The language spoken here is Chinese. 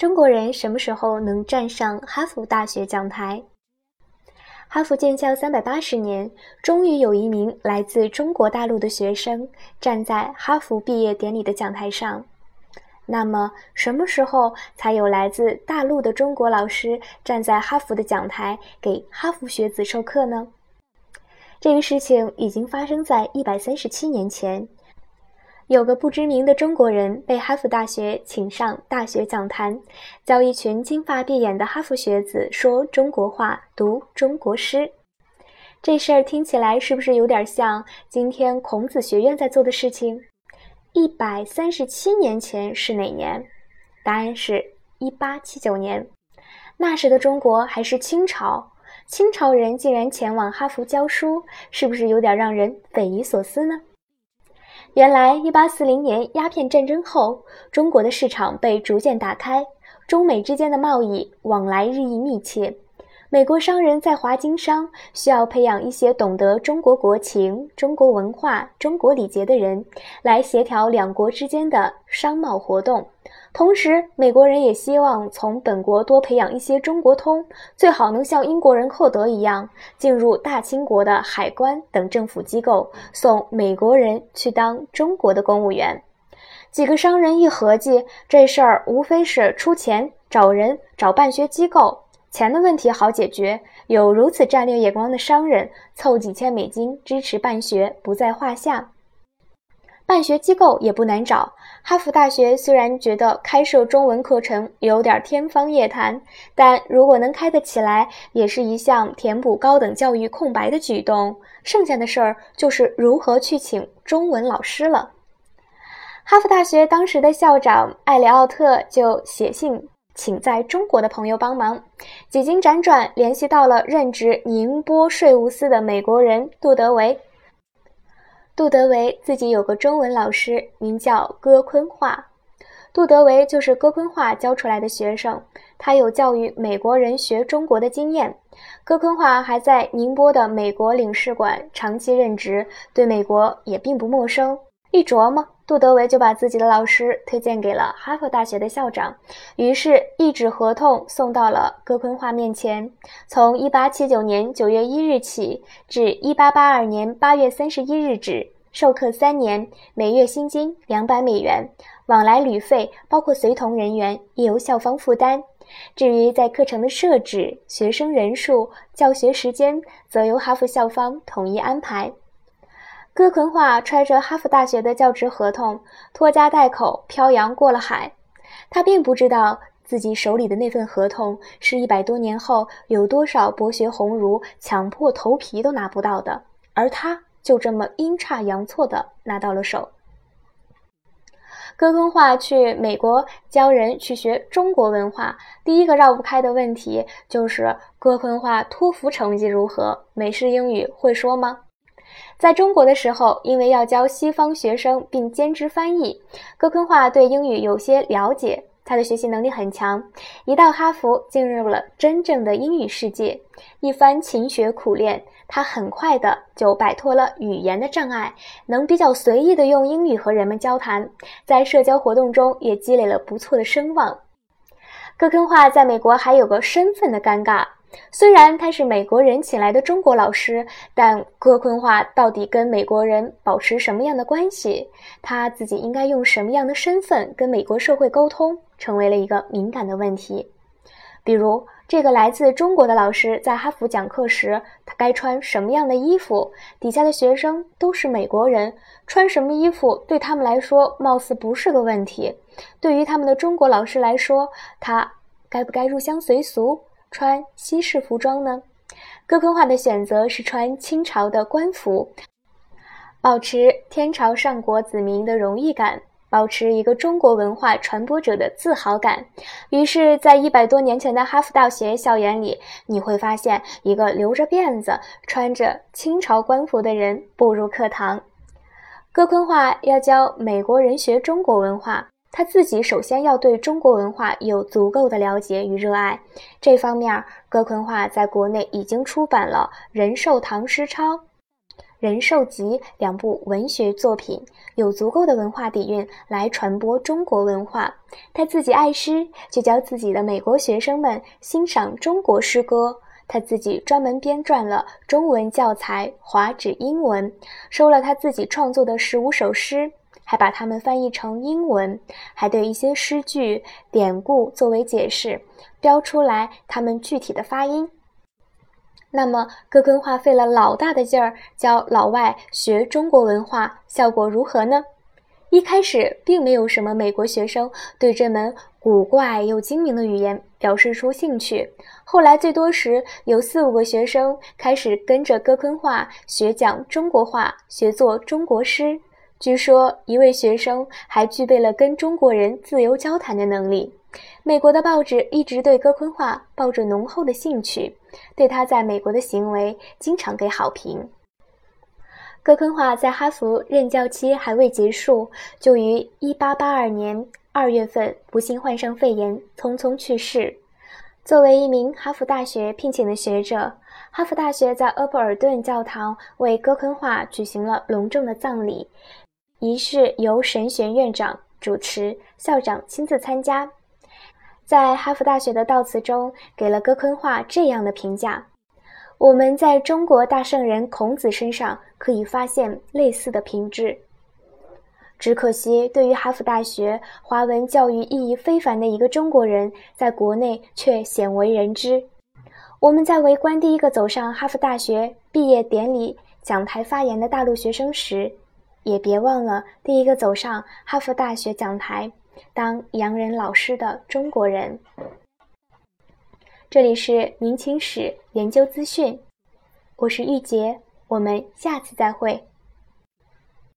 中国人什么时候能站上哈佛大学讲台？哈佛建校三百八十年，终于有一名来自中国大陆的学生站在哈佛毕业典礼的讲台上。那么，什么时候才有来自大陆的中国老师站在哈佛的讲台给哈佛学子授课呢？这个事情已经发生在一百三十七年前。有个不知名的中国人被哈佛大学请上大学讲坛，教一群金发碧眼的哈佛学子说中国话、读中国诗。这事儿听起来是不是有点像今天孔子学院在做的事情？一百三十七年前是哪年？答案是一八七九年。那时的中国还是清朝，清朝人竟然前往哈佛教书，是不是有点让人匪夷所思呢？原来，一八四零年鸦片战争后，中国的市场被逐渐打开，中美之间的贸易往来日益密切。美国商人在华经商，需要培养一些懂得中国国情、中国文化、中国礼节的人，来协调两国之间的商贸活动。同时，美国人也希望从本国多培养一些中国通，最好能像英国人寇德一样，进入大清国的海关等政府机构，送美国人去当中国的公务员。几个商人一合计，这事儿无非是出钱找人找办学机构，钱的问题好解决。有如此战略眼光的商人，凑几千美金支持办学不在话下。办学机构也不难找。哈佛大学虽然觉得开设中文课程有点天方夜谭，但如果能开得起来，也是一项填补高等教育空白的举动。剩下的事儿就是如何去请中文老师了。哈佛大学当时的校长艾里奥特就写信请在中国的朋友帮忙，几经辗转联系到了任职宁波税务司的美国人杜德维。杜德维自己有个中文老师，名叫戈坤化。杜德维就是戈坤化教出来的学生，他有教育美国人学中国的经验。戈坤化还在宁波的美国领事馆长期任职，对美国也并不陌生。一琢磨，杜德维就把自己的老师推荐给了哈佛大学的校长，于是，一纸合同送到了戈坤化面前。从1879年9月1日起至1882年8月31日止，授课三年，每月薪金两百美元，往来旅费包括随同人员亦由校方负担。至于在课程的设置、学生人数、教学时间，则由哈佛校方统一安排。戈坤化揣着哈佛大学的教职合同，拖家带口漂洋过了海。他并不知道自己手里的那份合同是一百多年后有多少博学鸿儒抢破头皮都拿不到的，而他就这么阴差阳错的拿到了手。戈坤化去美国教人去学中国文化，第一个绕不开的问题就是戈坤化托福成绩如何？美式英语会说吗？在中国的时候，因为要教西方学生并兼职翻译，戈昆化对英语有些了解。他的学习能力很强，一到哈佛，进入了真正的英语世界。一番勤学苦练，他很快的就摆脱了语言的障碍，能比较随意的用英语和人们交谈，在社交活动中也积累了不错的声望。戈昆化在美国还有个身份的尴尬。虽然他是美国人请来的中国老师，但戈坤化到底跟美国人保持什么样的关系？他自己应该用什么样的身份跟美国社会沟通，成为了一个敏感的问题。比如，这个来自中国的老师在哈佛讲课时，他该穿什么样的衣服？底下的学生都是美国人，穿什么衣服对他们来说貌似不是个问题。对于他们的中国老师来说，他该不该入乡随俗？穿西式服装呢？戈坤化的选择是穿清朝的官服，保持天朝上国子民的荣誉感，保持一个中国文化传播者的自豪感。于是，在一百多年前的哈佛大学校园里，你会发现一个留着辫子、穿着清朝官服的人步入课堂。戈坤化要教美国人学中国文化。他自己首先要对中国文化有足够的了解与热爱，这方面，葛坤化在国内已经出版了《仁寿唐诗抄》，仁寿集》两部文学作品，有足够的文化底蕴来传播中国文化。他自己爱诗，就教自己的美国学生们欣赏中国诗歌。他自己专门编撰了中文教材，华指英文，收了他自己创作的十五首诗，还把它们翻译成英文，还对一些诗句典故作为解释，标出来它们具体的发音。那么，哥昆话费了老大的劲儿教老外学中国文化，效果如何呢？一开始并没有什么美国学生对这门古怪又精明的语言表示出兴趣。后来最多时有四五个学生开始跟着哥昆话学讲中国话，学做中国诗。据说一位学生还具备了跟中国人自由交谈的能力。美国的报纸一直对哥昆话抱着浓厚的兴趣，对他在美国的行为经常给好评。哥昆话在哈佛任教期还未结束，就于1882年2月份不幸患上肺炎，匆匆去世。作为一名哈佛大学聘请的学者，哈佛大学在厄伯尔顿教堂为哥昆话举行了隆重的葬礼，仪式由神学院长主持，校长亲自参加。在哈佛大学的悼词中，给了哥昆话这样的评价。我们在中国大圣人孔子身上可以发现类似的品质，只可惜对于哈佛大学华文教育意义非凡的一个中国人，在国内却鲜为人知。我们在围观第一个走上哈佛大学毕业典礼讲台发言的大陆学生时，也别忘了第一个走上哈佛大学讲台当洋人老师的中国人。这里是明清史研究资讯，我是玉洁，我们下次再会。